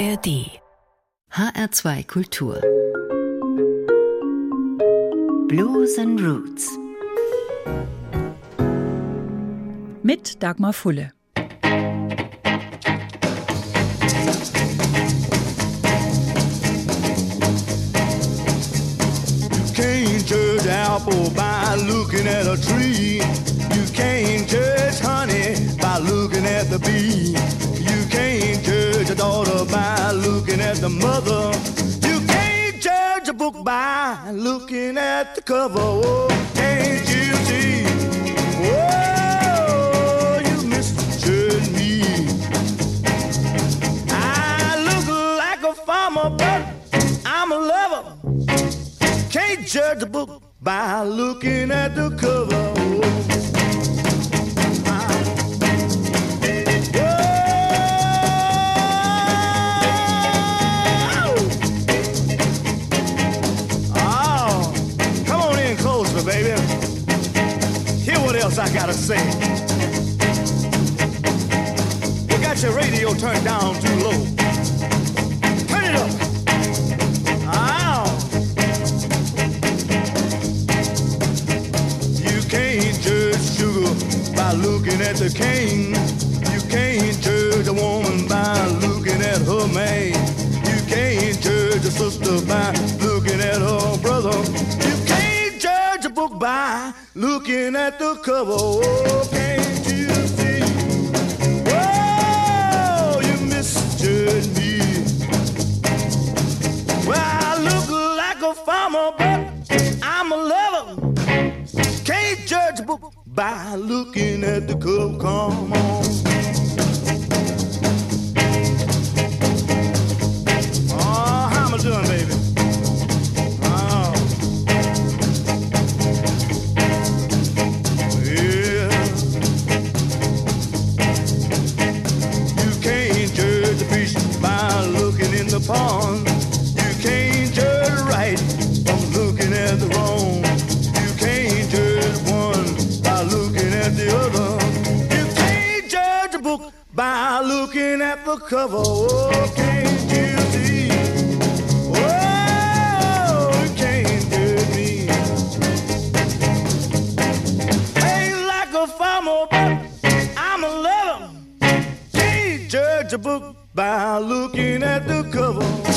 ARD HR2 Kultur Blues and Roots mit Dagmar Fulle. can't judge apple by looking at a tree. You can't judge honey by looking at the bee. Judge a daughter by looking at the mother. You can't judge a book by looking at the cover. Oh, can't you see? Oh, you misjudge me. I look like a farmer, but I'm a lover. Can't judge a book by looking at the cover. Like a but I'm a lover. Can't judge a book by looking at the cover. Come on. Oh, how am I doing, baby? Cover. Oh, can't see? Oh, you can't judge oh, me. Ain't like a farmer, but I'm a lover. Can't judge a book by looking at the cover.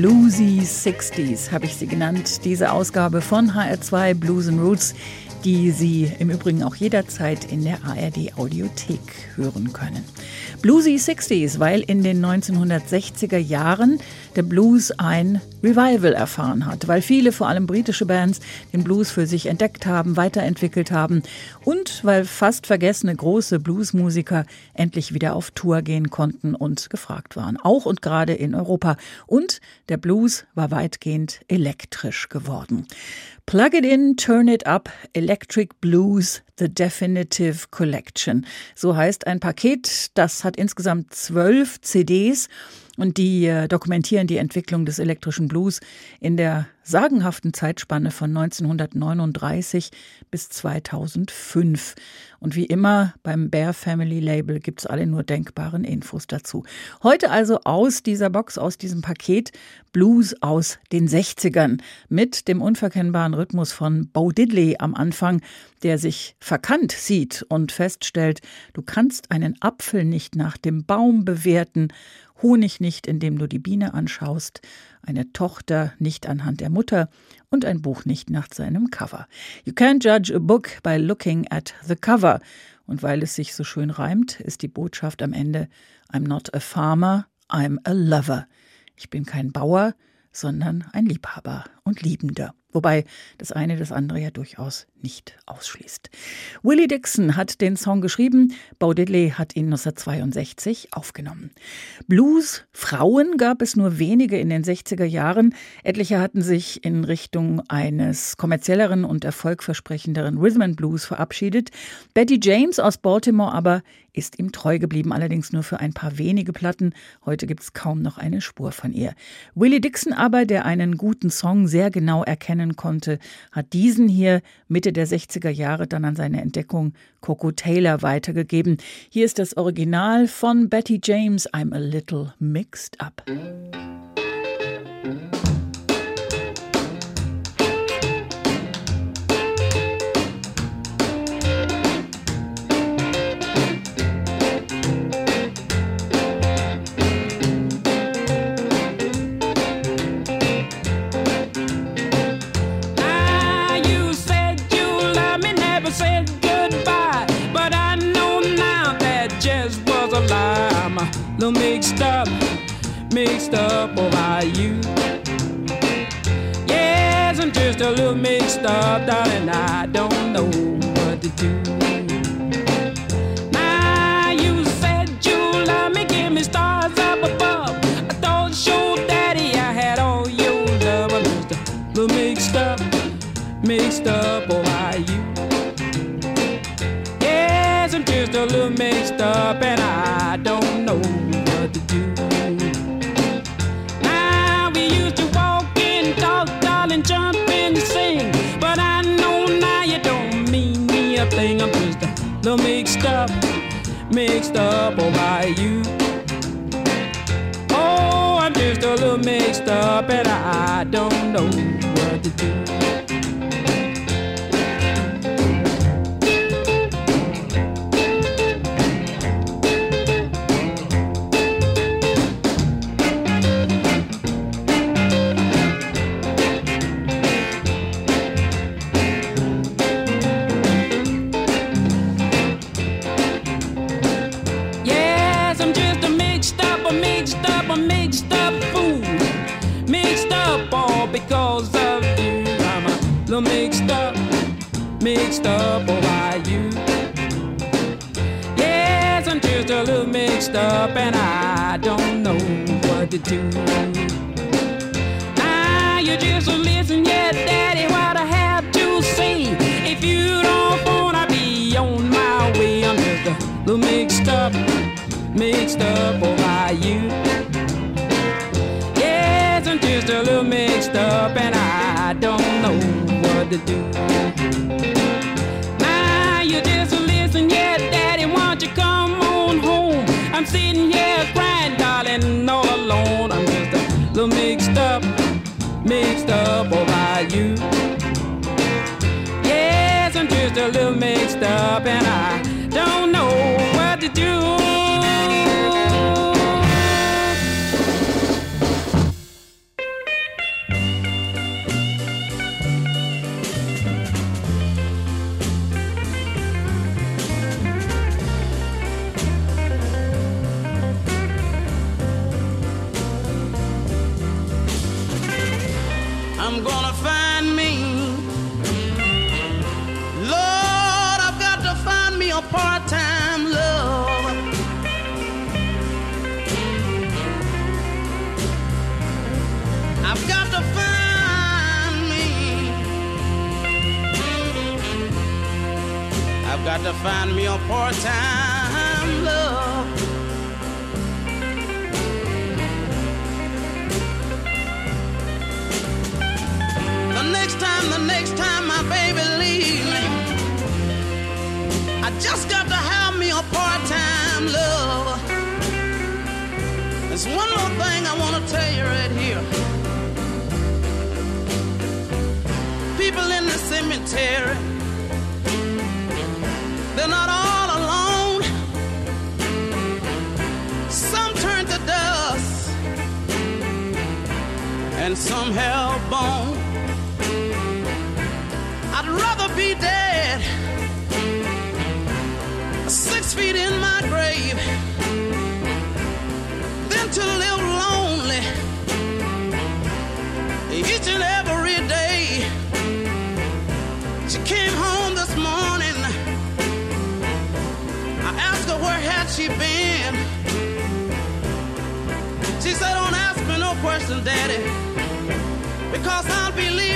Bluesy 60s habe ich sie genannt. Diese Ausgabe von HR2 Blues and Roots, die Sie im Übrigen auch jederzeit in der ARD Audiothek hören können. Bluesy 60s, weil in den 1960er Jahren der Blues ein Revival erfahren hat, weil viele, vor allem britische Bands, den Blues für sich entdeckt haben, weiterentwickelt haben und weil fast vergessene große Bluesmusiker endlich wieder auf Tour gehen konnten und gefragt waren, auch und gerade in Europa. Und der Blues war weitgehend elektrisch geworden. Plug it in, turn it up, Electric Blues, The Definitive Collection. So heißt ein Paket, das hat insgesamt zwölf CDs und die äh, dokumentieren die Entwicklung des elektrischen Blues in der sagenhaften Zeitspanne von 1939 bis 2005. Und wie immer beim Bear Family Label gibt's alle nur denkbaren Infos dazu. Heute also aus dieser Box, aus diesem Paket Blues aus den 60ern mit dem unverkennbaren Rhythmus von Bo Diddley am Anfang, der sich verkannt sieht und feststellt, du kannst einen Apfel nicht nach dem Baum bewerten Honig nicht, indem du die Biene anschaust, eine Tochter nicht anhand der Mutter und ein Buch nicht nach seinem Cover. You can't judge a book by looking at the cover. Und weil es sich so schön reimt, ist die Botschaft am Ende I'm not a farmer, I'm a lover. Ich bin kein Bauer, sondern ein Liebhaber und Liebender. Wobei das eine das andere ja durchaus nicht ausschließt. Willie Dixon hat den Song geschrieben, Bo Diddley hat ihn 1962 aufgenommen. Blues, Frauen gab es nur wenige in den 60er Jahren. Etliche hatten sich in Richtung eines kommerzielleren und erfolgversprechenderen Rhythm and Blues verabschiedet. Betty James aus Baltimore aber ist ihm treu geblieben, allerdings nur für ein paar wenige Platten. Heute gibt es kaum noch eine Spur von ihr. Willie Dixon aber, der einen guten Song sehr genau erkennen konnte, hat diesen hier Mitte der 60er Jahre dann an seine Entdeckung Coco Taylor weitergegeben. Hier ist das Original von Betty James, I'm a little mixed up. Mixed up, mixed up over you. Yes, I'm just a little mixed up, darling. I don't know what to do. Now you said you love me, give me stars up above. Daddy I had all your love. I'm just a little mixed up, mixed up over you. Just a little mixed up, and I don't know what to do. Now we used to walk and talk, darling, jump and sing. But I know now you don't mean me a thing. I'm just a little mixed up, mixed up over you. Oh, I'm just a little mixed up, and I don't know what to do. To do. Now you just listen, yeah, daddy, won't you come on home? I'm sitting here crying, darling, all alone. I'm just a little mixed up, mixed up over you. Yes, I'm just a little mixed up and I I've got to find me. I've got to find me a part time love. The next time, the next time my baby leaves me, I just got to have me a part-time lover. There's one more thing I want to tell you right here. Cemetery, they're not all alone. Some turn to dust, and some have bone. I'd rather be dead, six feet in my grave, Daddy, because I'll be leaving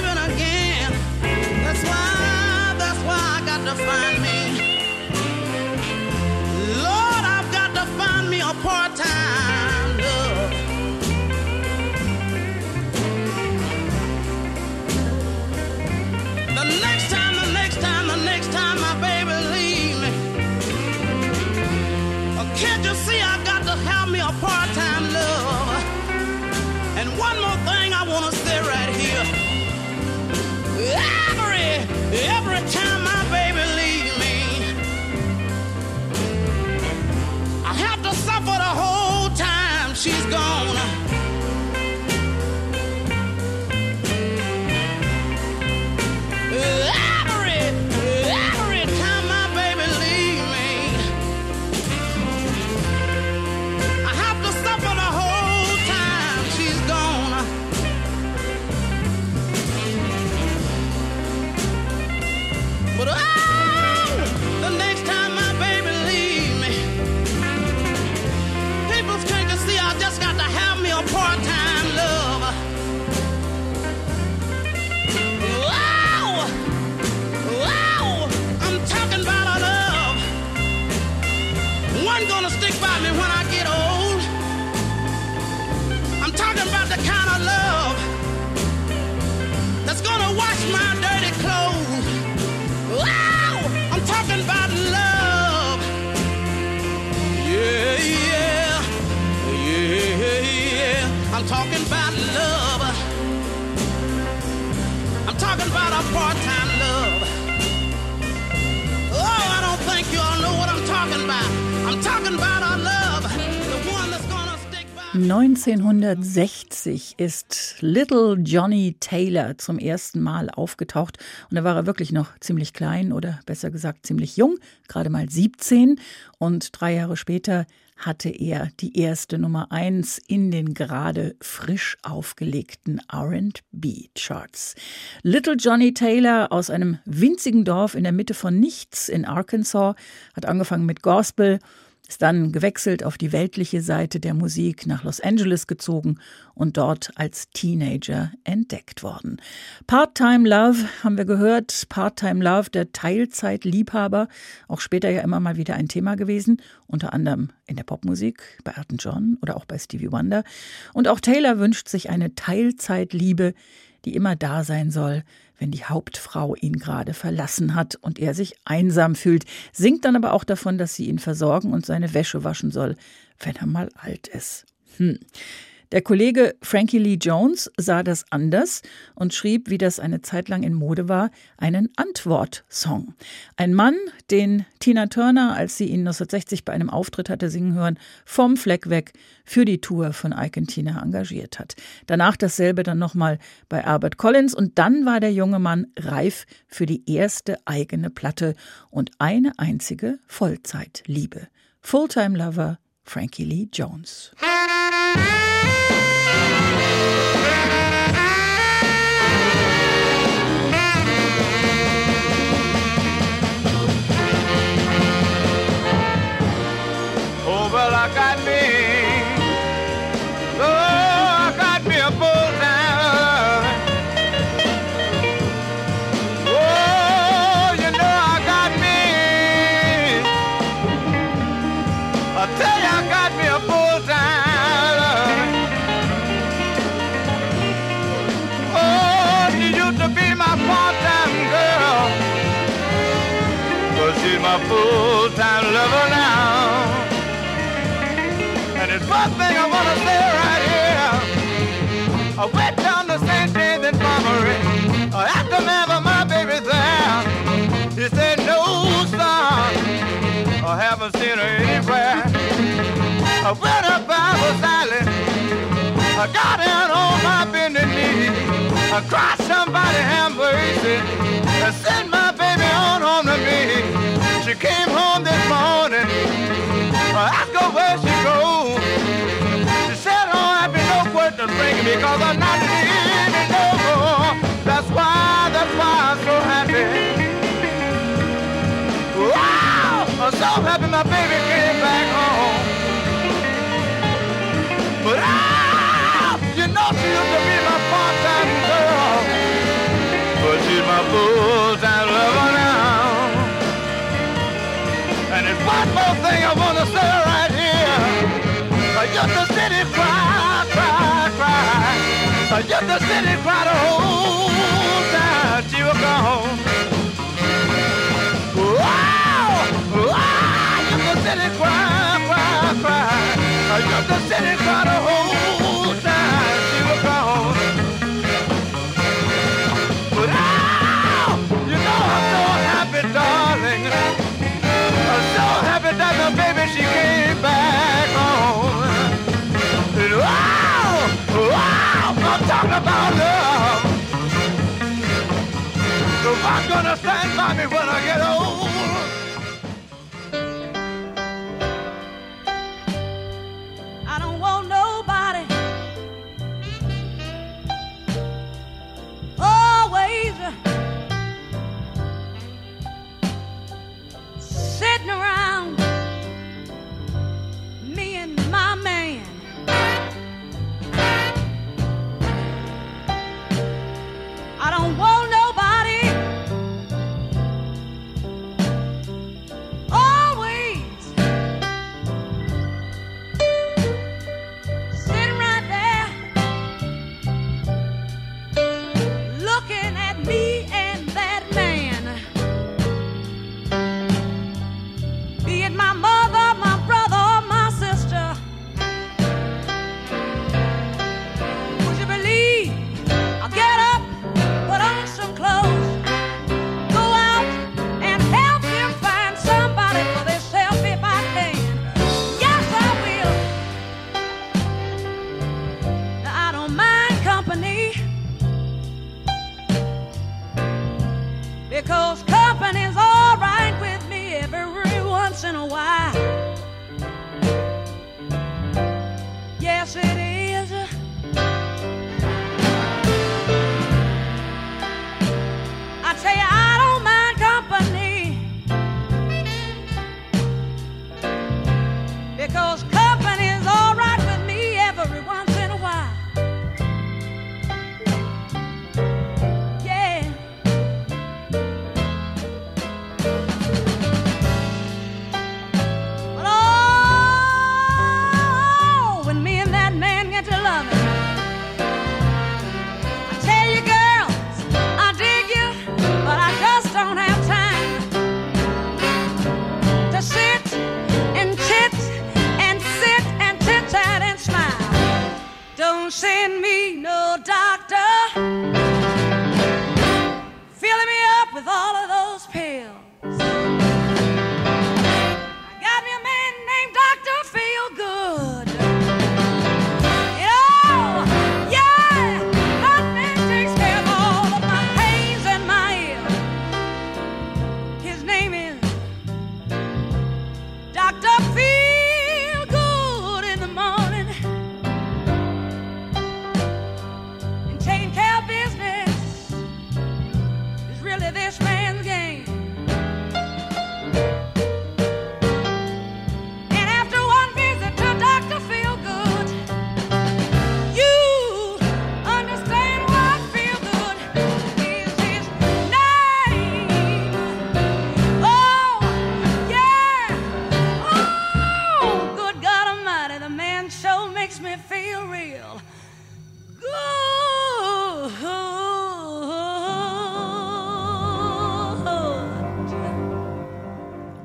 she's gone. 1960 ist Little Johnny Taylor zum ersten Mal aufgetaucht und da war er wirklich noch ziemlich klein oder besser gesagt ziemlich jung, gerade mal 17 und drei Jahre später hatte er die erste Nummer eins in den gerade frisch aufgelegten R&B Charts. Little Johnny Taylor aus einem winzigen Dorf in der Mitte von nichts in Arkansas hat angefangen mit Gospel ist dann gewechselt auf die weltliche Seite der Musik nach Los Angeles gezogen und dort als Teenager entdeckt worden. Part-Time Love haben wir gehört, Part-Time Love, der Teilzeitliebhaber, auch später ja immer mal wieder ein Thema gewesen, unter anderem in der Popmusik, bei Elton John oder auch bei Stevie Wonder. Und auch Taylor wünscht sich eine Teilzeitliebe, die immer da sein soll, wenn die Hauptfrau ihn gerade verlassen hat und er sich einsam fühlt, singt dann aber auch davon, dass sie ihn versorgen und seine Wäsche waschen soll, wenn er mal alt ist. Hm. Der Kollege Frankie Lee Jones sah das anders und schrieb, wie das eine Zeit lang in Mode war, einen Antwort-Song. Ein Mann, den Tina Turner, als sie ihn 1960 bei einem Auftritt hatte singen hören, vom Fleck weg für die Tour von Ike und Tina engagiert hat. Danach dasselbe dann nochmal bei Albert Collins und dann war der junge Mann reif für die erste eigene Platte und eine einzige Vollzeitliebe. Fulltime Lover Frankie Lee Jones. Música I haven't seen her anywhere. I went up Bible silent. I got down on my bending knee. I cried, somebody have mercy. I sent my baby on home to me. She came home this morning. I asked her where she goes. She said, oh, I be no question bringing me because I'm not living no more. That's why, that's why I'm so happy. I'm so happy my baby came back home. But ah, you know she used to be my part-time girl. But she's my full-time lover now. And it's one more thing I wanna say right here. I used to sit and cry, cry, cry. I used to sit and cry the whole tsunami when I get old.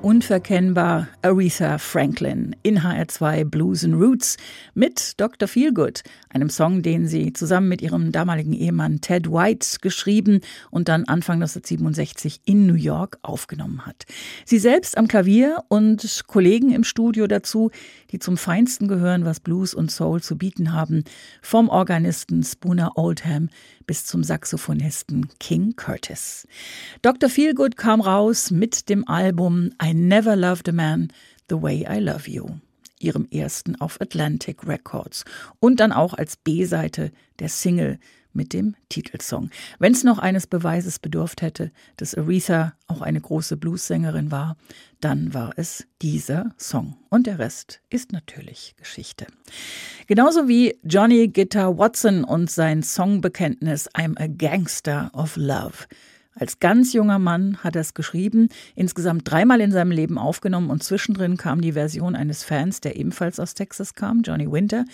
Unverkennbar Aretha Franklin in HR2 Blues and Roots mit Dr. Feelgood, einem Song, den sie zusammen mit ihrem damaligen Ehemann Ted White geschrieben und dann Anfang 1967 in New York aufgenommen hat. Sie selbst am Klavier und Kollegen im Studio dazu, die zum Feinsten gehören, was Blues und Soul zu bieten haben, vom Organisten Spooner Oldham bis zum Saxophonisten King Curtis. Dr. Feelgood kam raus mit dem Album I Never Loved a Man the Way I Love You, ihrem ersten auf Atlantic Records und dann auch als B-Seite der Single mit dem Titelsong. Wenn es noch eines Beweises bedurft hätte, dass Aretha auch eine große Bluessängerin war, dann war es dieser Song. Und der Rest ist natürlich Geschichte. Genauso wie Johnny Guitar Watson und sein Songbekenntnis I'm a Gangster of Love. Als ganz junger Mann hat er es geschrieben, insgesamt dreimal in seinem Leben aufgenommen und zwischendrin kam die Version eines Fans, der ebenfalls aus Texas kam, Johnny Winter.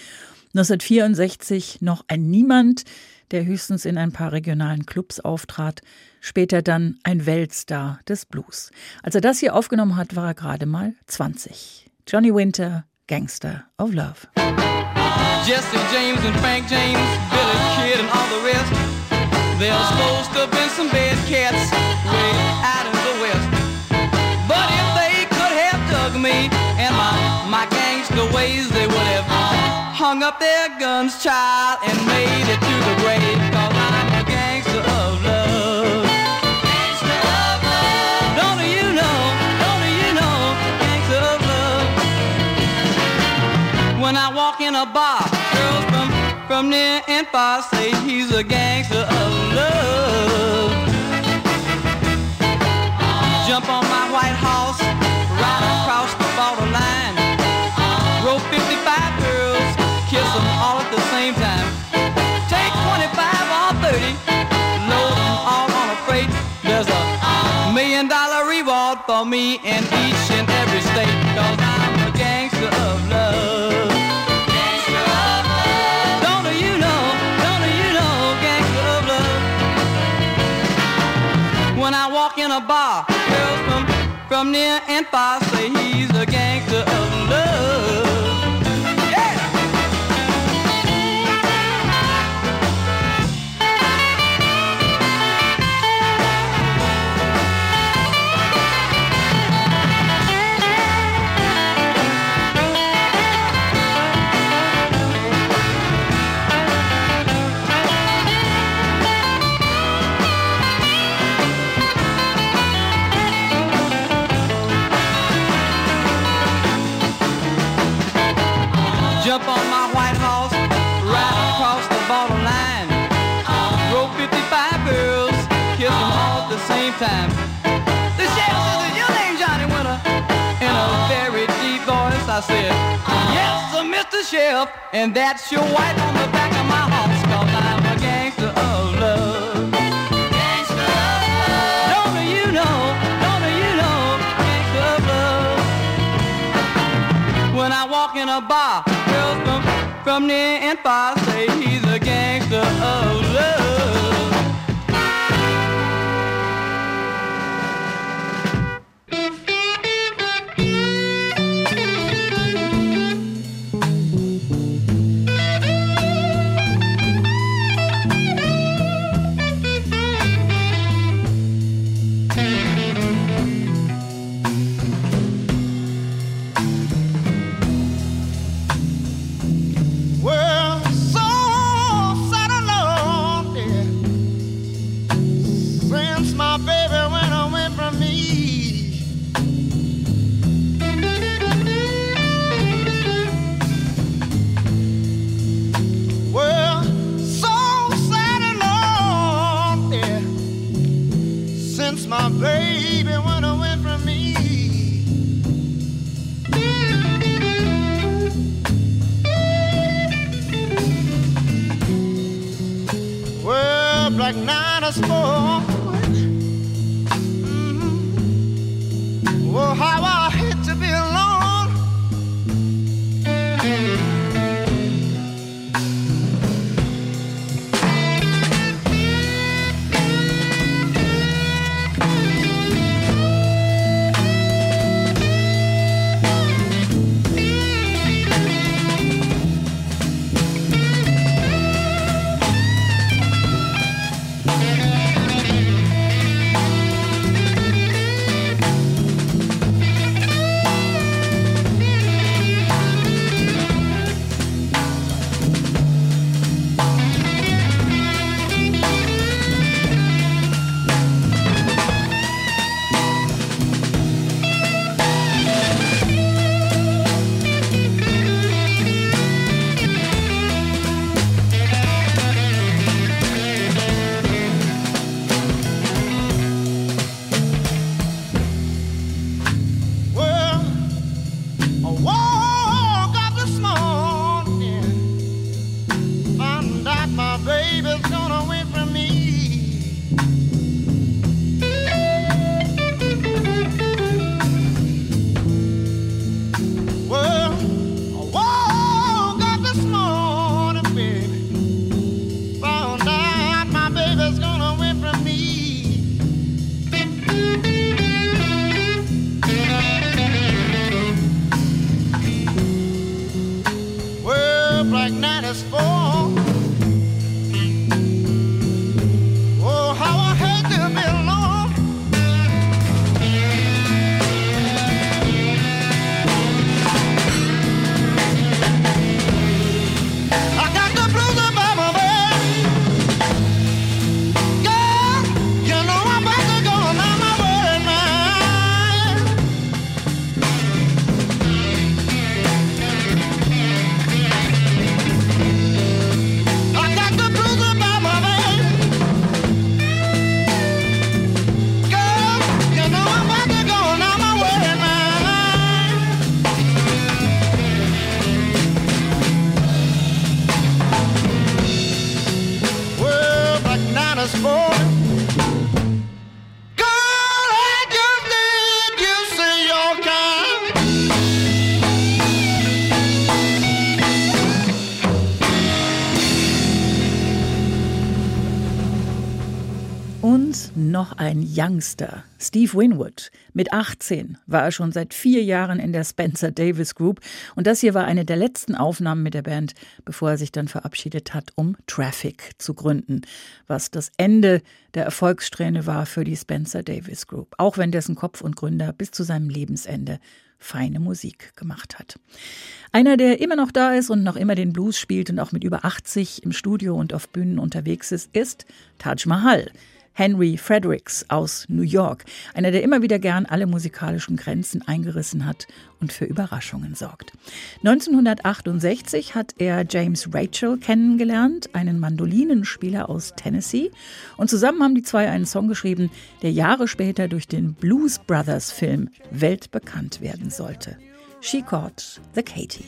1964 noch ein Niemand, der höchstens in ein paar regionalen Clubs auftrat, später dann ein Weltstar des Blues. Als er das hier aufgenommen hat, war er gerade mal 20. Johnny Winter, Gangster of Love. Jesse James and Frank James, Billy Kid and all the rest. They're supposed to have been some bad cats way out in the west. But if they could have dug me and my, my the ways they would have hung up their guns, child, and made it to the grave. Cause I'm a gangster of love. Gangster of love. Don't you know, don't you know, gangster of love. When I walk in a bar, girls from, from near and far say he's a gangster of love. Jump on me in each and every state, cause I'm a gangster of love. When I walk in a bar, girls from, from near and far say he's a gangster of love. up like nine or 4 mm -hmm. Oh, how Youngster, Steve Winwood. Mit 18 war er schon seit vier Jahren in der Spencer Davis Group. Und das hier war eine der letzten Aufnahmen mit der Band, bevor er sich dann verabschiedet hat, um Traffic zu gründen. Was das Ende der Erfolgssträhne war für die Spencer Davis Group. Auch wenn dessen Kopf und Gründer bis zu seinem Lebensende feine Musik gemacht hat. Einer, der immer noch da ist und noch immer den Blues spielt und auch mit über 80 im Studio und auf Bühnen unterwegs ist, ist Taj Mahal. Henry Fredericks aus New York, einer, der immer wieder gern alle musikalischen Grenzen eingerissen hat und für Überraschungen sorgt. 1968 hat er James Rachel kennengelernt, einen Mandolinenspieler aus Tennessee, und zusammen haben die zwei einen Song geschrieben, der Jahre später durch den Blues Brothers Film weltbekannt werden sollte. She Caught the Katie.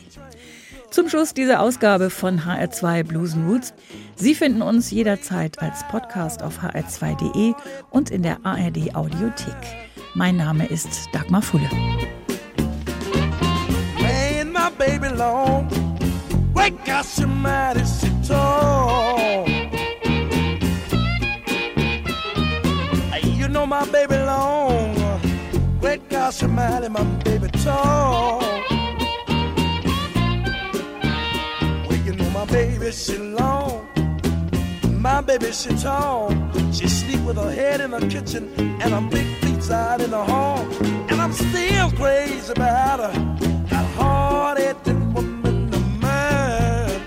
Zum Schluss dieser Ausgabe von HR2 Blues Roots. Sie finden uns jederzeit als Podcast auf hr2.de und in der ARD Audiothek. Mein Name ist Dagmar Fulle. You know my baby long. Up, somebody, my baby tall. Baby she long. My baby she tall. She sleep with her head in the kitchen and her big feet out in the hall. And I'm still crazy about her. That hard-headed woman of mine.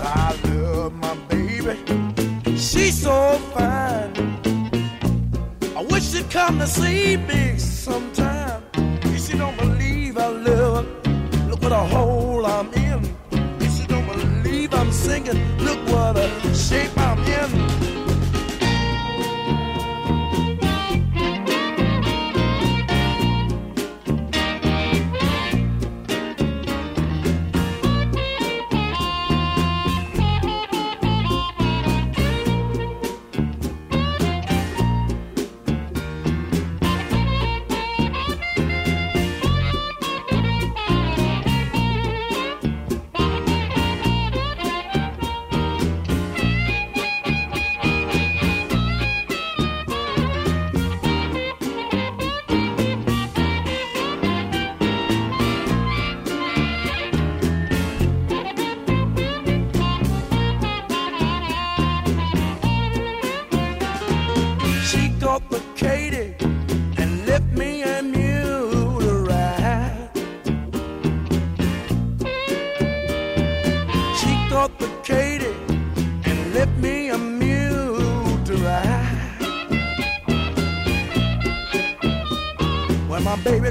I love my baby. She's so fine. I wish she'd come to see me sometime. If she don't believe I love her, look what a hole I'm in. If she don't believe I'm singing, look what a shape I'm in.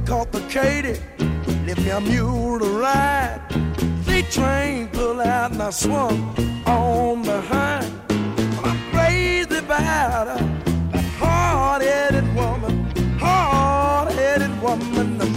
Katie, left me a mule to ride. The train pulled out and I swung on behind. I'm crazy about her. Hard-headed woman, hard-headed woman